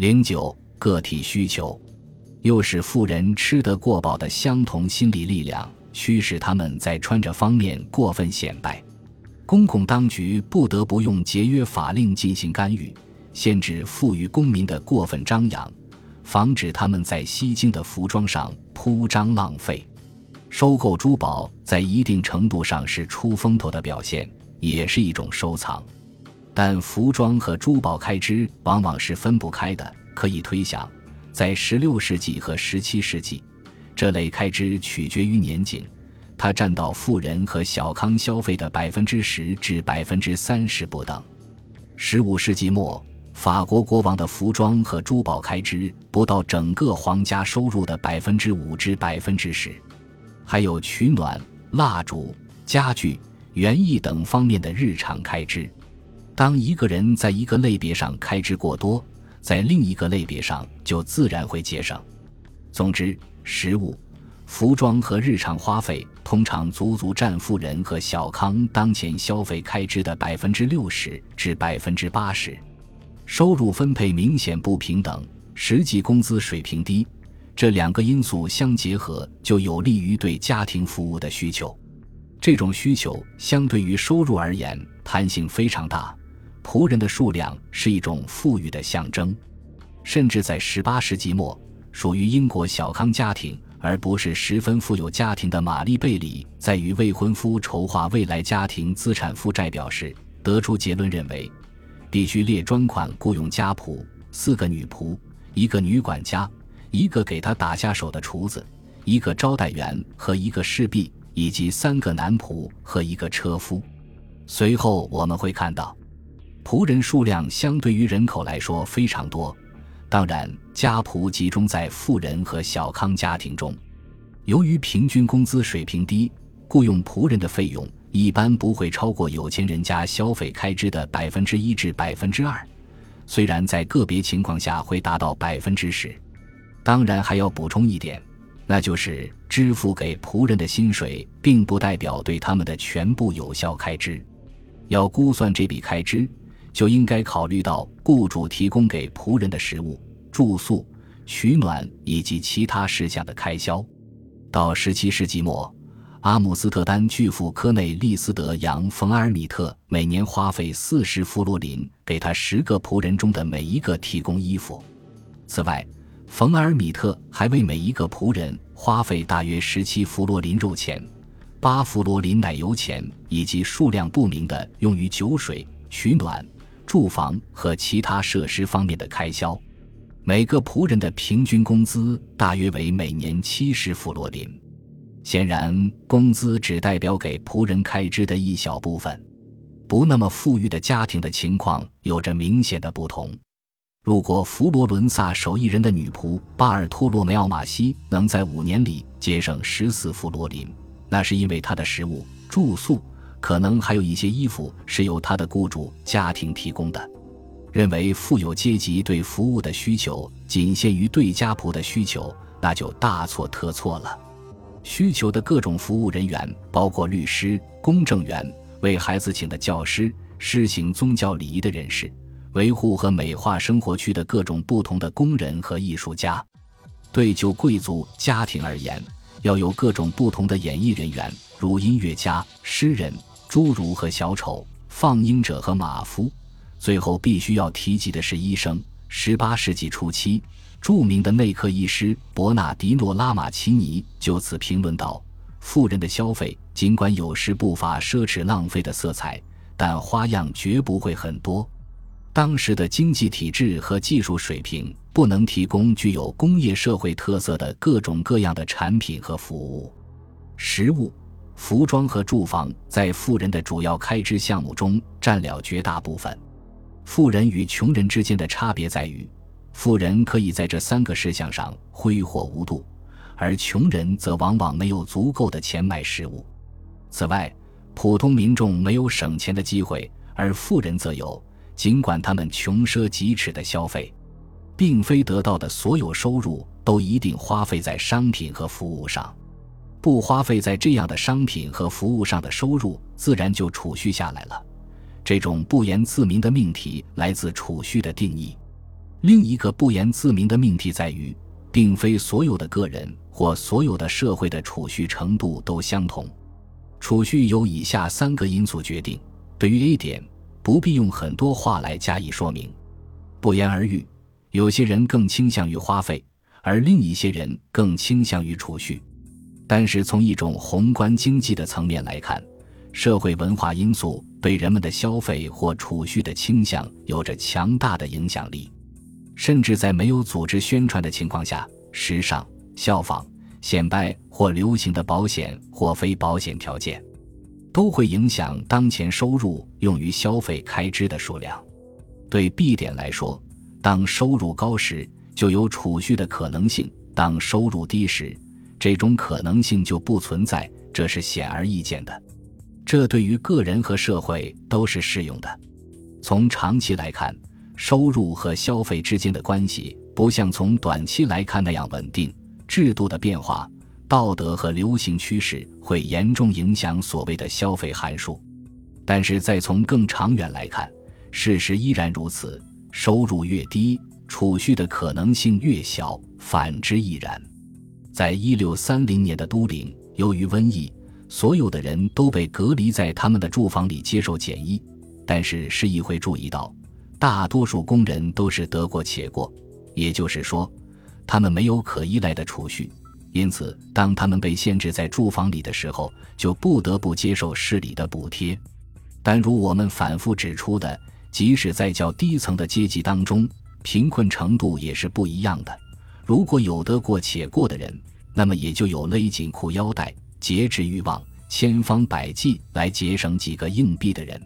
零九个体需求，又使富人吃得过饱的相同心理力量，驱使他们在穿着方面过分显摆。公共当局不得不用节约法令进行干预，限制富裕公民的过分张扬，防止他们在吸睛的服装上铺张浪费。收购珠宝在一定程度上是出风头的表现，也是一种收藏。但服装和珠宝开支往往是分不开的。可以推想，在16世纪和17世纪，这类开支取决于年景，它占到富人和小康消费的百分之十至百分之三十不等。15世纪末，法国国王的服装和珠宝开支不到整个皇家收入的百分之五至百分之十。还有取暖、蜡烛、家具、园艺等方面的日常开支。当一个人在一个类别上开支过多，在另一个类别上就自然会节省。总之，食物、服装和日常花费通常足足占富人和小康当前消费开支的百分之六十至百分之八十。收入分配明显不平等，实际工资水平低。这两个因素相结合，就有利于对家庭服务的需求。这种需求相对于收入而言，弹性非常大。仆人的数量是一种富裕的象征。甚至在18世纪末，属于英国小康家庭而不是十分富有家庭的玛丽·贝里，在与未婚夫筹划未来家庭资产负债表时，得出结论认为，必须列专款雇佣家仆：四个女仆，一个女管家。一个给他打下手的厨子，一个招待员和一个侍婢，以及三个男仆和一个车夫。随后我们会看到，仆人数量相对于人口来说非常多。当然，家仆集中在富人和小康家庭中。由于平均工资水平低，雇佣仆人的费用一般不会超过有钱人家消费开支的百分之一至百分之二，虽然在个别情况下会达到百分之十。当然还要补充一点，那就是支付给仆人的薪水，并不代表对他们的全部有效开支。要估算这笔开支，就应该考虑到雇主提供给仆人的食物、住宿、取暖以及其他事项的开销。到17世纪末，阿姆斯特丹巨富科内利斯德扬·冯尔米特每年花费40弗罗林给他十个仆人中的每一个提供衣服。此外，冯尔米特还为每一个仆人花费大约十七弗罗林肉钱、八弗罗林奶油钱，以及数量不明的用于酒水、取暖、住房和其他设施方面的开销。每个仆人的平均工资大约为每年七十弗罗林。显然，工资只代表给仆人开支的一小部分。不那么富裕的家庭的情况有着明显的不同。如果佛罗伦萨手艺人的女仆巴尔托罗梅奥马西能在五年里节省十四弗罗林，那是因为他的食物、住宿，可能还有一些衣服是由他的雇主家庭提供的。认为富有阶级对服务的需求仅限于对家仆的需求，那就大错特错了。需求的各种服务人员包括律师、公证员、为孩子请的教师、施行宗教礼仪的人士。维护和美化生活区的各种不同的工人和艺术家，对就贵族家庭而言，要有各种不同的演艺人员，如音乐家、诗人、侏儒和小丑、放鹰者和马夫。最后必须要提及的是医生。十八世纪初期，著名的内科医师伯纳迪诺·拉马奇尼就此评论道：“富人的消费尽管有时不乏奢侈浪费的色彩，但花样绝不会很多。”当时的经济体制和技术水平不能提供具有工业社会特色的各种各样的产品和服务。食物、服装和住房在富人的主要开支项目中占了绝大部分。富人与穷人之间的差别在于，富人可以在这三个事项上挥霍无度，而穷人则往往没有足够的钱买食物。此外，普通民众没有省钱的机会，而富人则有。尽管他们穷奢极侈的消费，并非得到的所有收入都一定花费在商品和服务上，不花费在这样的商品和服务上的收入，自然就储蓄下来了。这种不言自明的命题来自储蓄的定义。另一个不言自明的命题在于，并非所有的个人或所有的社会的储蓄程度都相同。储蓄由以下三个因素决定。对于 A 点，不必用很多话来加以说明，不言而喻。有些人更倾向于花费，而另一些人更倾向于储蓄。但是从一种宏观经济的层面来看，社会文化因素对人们的消费或储蓄的倾向有着强大的影响力。甚至在没有组织宣传的情况下，时尚、效仿、显摆或流行的保险或非保险条件，都会影响当前收入用于消费开支的数量。对 B 点来说，当收入高时就有储蓄的可能性；当收入低时，这种可能性就不存在。这是显而易见的。这对于个人和社会都是适用的。从长期来看。收入和消费之间的关系不像从短期来看那样稳定。制度的变化、道德和流行趋势会严重影响所谓的消费函数。但是再从更长远来看，事实依然如此：收入越低，储蓄的可能性越小；反之亦然。在一六三零年的都灵，由于瘟疫，所有的人都被隔离在他们的住房里接受检疫。但是市议会注意到。大多数工人都是得过且过，也就是说，他们没有可依赖的储蓄，因此，当他们被限制在住房里的时候，就不得不接受市里的补贴。但如我们反复指出的，即使在较低层的阶级当中，贫困程度也是不一样的。如果有得过且过的人，那么也就有勒紧裤腰带、节制欲望、千方百计来节省几个硬币的人。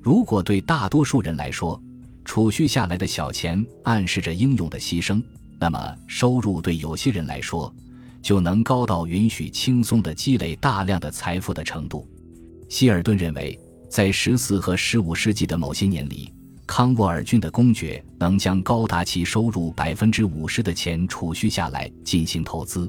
如果对大多数人来说，储蓄下来的小钱暗示着英勇的牺牲，那么收入对有些人来说就能高到允许轻松的积累大量的财富的程度。希尔顿认为，在十四和十五世纪的某些年里，康沃尔郡的公爵能将高达其收入百分之五十的钱储蓄下来进行投资。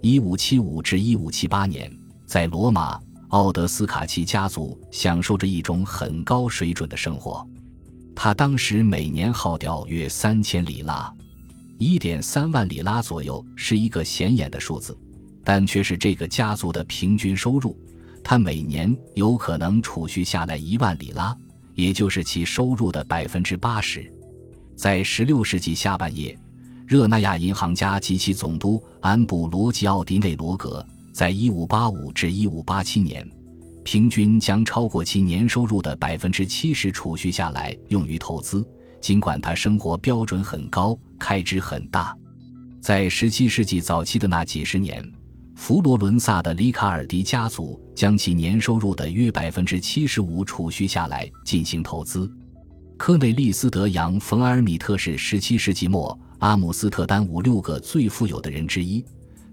一五七五至一五七八年，在罗马，奥德斯卡奇家族享受着一种很高水准的生活。他当时每年耗掉约三千里拉，一点三万里拉左右是一个显眼的数字，但却是这个家族的平均收入。他每年有可能储蓄下来一万里拉，也就是其收入的百分之八十。在十六世纪下半叶，热那亚银行家及其总督安布罗吉奥迪内罗格，在一五八五至一五八七年。平均将超过其年收入的百分之七十储蓄下来用于投资，尽管他生活标准很高，开支很大。在十七世纪早期的那几十年，佛罗伦萨的里卡尔迪家族将其年收入的约百分之七十五储蓄下来进行投资。科内利斯·德扬·冯·尔米特是十七世纪末阿姆斯特丹五六个最富有的人之一。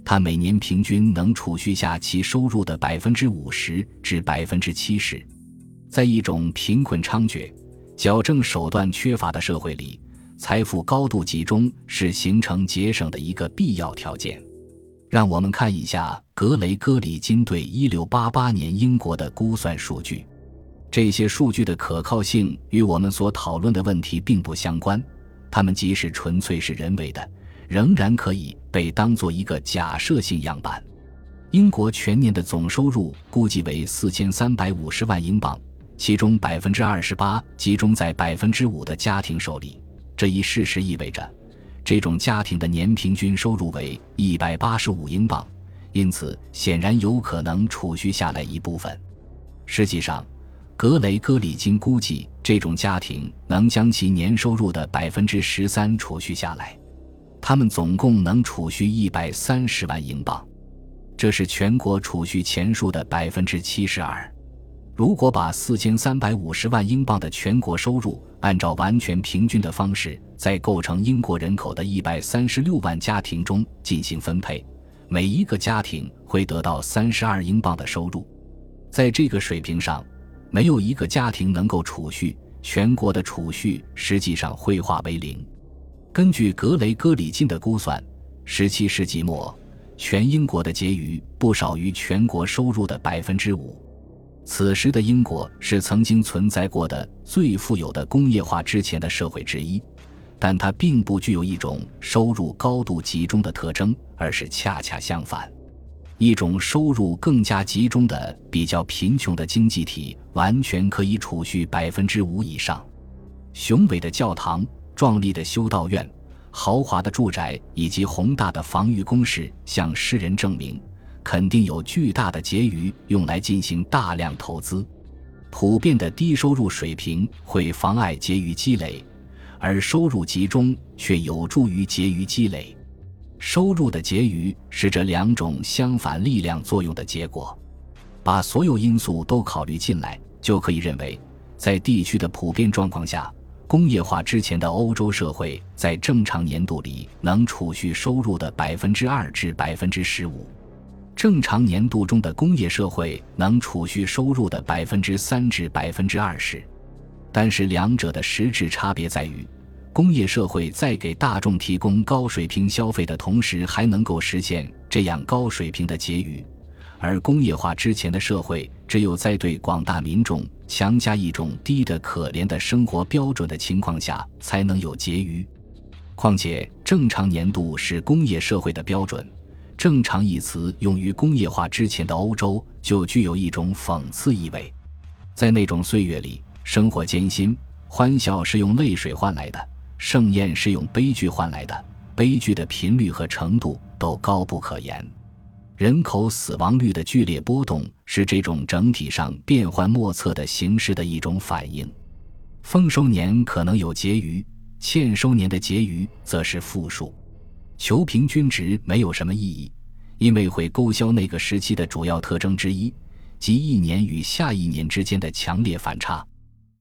他每年平均能储蓄下其收入的百分之五十至百分之七十，在一种贫困猖獗、矫正手段缺乏的社会里，财富高度集中是形成节省的一个必要条件。让我们看一下格雷戈里金对一六八八年英国的估算数据，这些数据的可靠性与我们所讨论的问题并不相关，它们即使纯粹是人为的。仍然可以被当做一个假设性样板。英国全年的总收入估计为四千三百五十万英镑，其中百分之二十八集中在百分之五的家庭手里。这一事实意味着，这种家庭的年平均收入为一百八十五英镑，因此显然有可能储蓄下来一部分。实际上，格雷戈里金估计，这种家庭能将其年收入的百分之十三储蓄下来。他们总共能储蓄一百三十万英镑，这是全国储蓄钱数的百分之七十二。如果把四千三百五十万英镑的全国收入按照完全平均的方式，在构成英国人口的一百三十六万家庭中进行分配，每一个家庭会得到三十二英镑的收入。在这个水平上，没有一个家庭能够储蓄，全国的储蓄实际上会化为零。根据格雷戈里金的估算，17世纪末，全英国的结余不少于全国收入的百分之五。此时的英国是曾经存在过的最富有的工业化之前的社会之一，但它并不具有一种收入高度集中的特征，而是恰恰相反。一种收入更加集中的、比较贫穷的经济体，完全可以储蓄百分之五以上。雄伟的教堂、壮丽的修道院、豪华的住宅以及宏大的防御工事，向世人证明，肯定有巨大的结余用来进行大量投资。普遍的低收入水平会妨碍结余积累，而收入集中却有助于结余积累。收入的结余是这两种相反力量作用的结果。把所有因素都考虑进来，就可以认为，在地区的普遍状况下，工业化之前的欧洲社会在正常年度里能储蓄收入的百分之二至百分之十五，正常年度中的工业社会能储蓄收入的百分之三至百分之二十。但是两者的实质差别在于。工业社会在给大众提供高水平消费的同时，还能够实现这样高水平的结余；而工业化之前的社会，只有在对广大民众强加一种低的可怜的生活标准的情况下，才能有结余。况且，正常年度是工业社会的标准，“正常”一词用于工业化之前的欧洲，就具有一种讽刺意味。在那种岁月里，生活艰辛，欢笑是用泪水换来的。盛宴是用悲剧换来的，悲剧的频率和程度都高不可言。人口死亡率的剧烈波动是这种整体上变幻莫测的形式的一种反应。丰收年可能有结余，欠收年的结余则是负数。求平均值没有什么意义，因为会勾销那个时期的主要特征之一，即一年与下一年之间的强烈反差。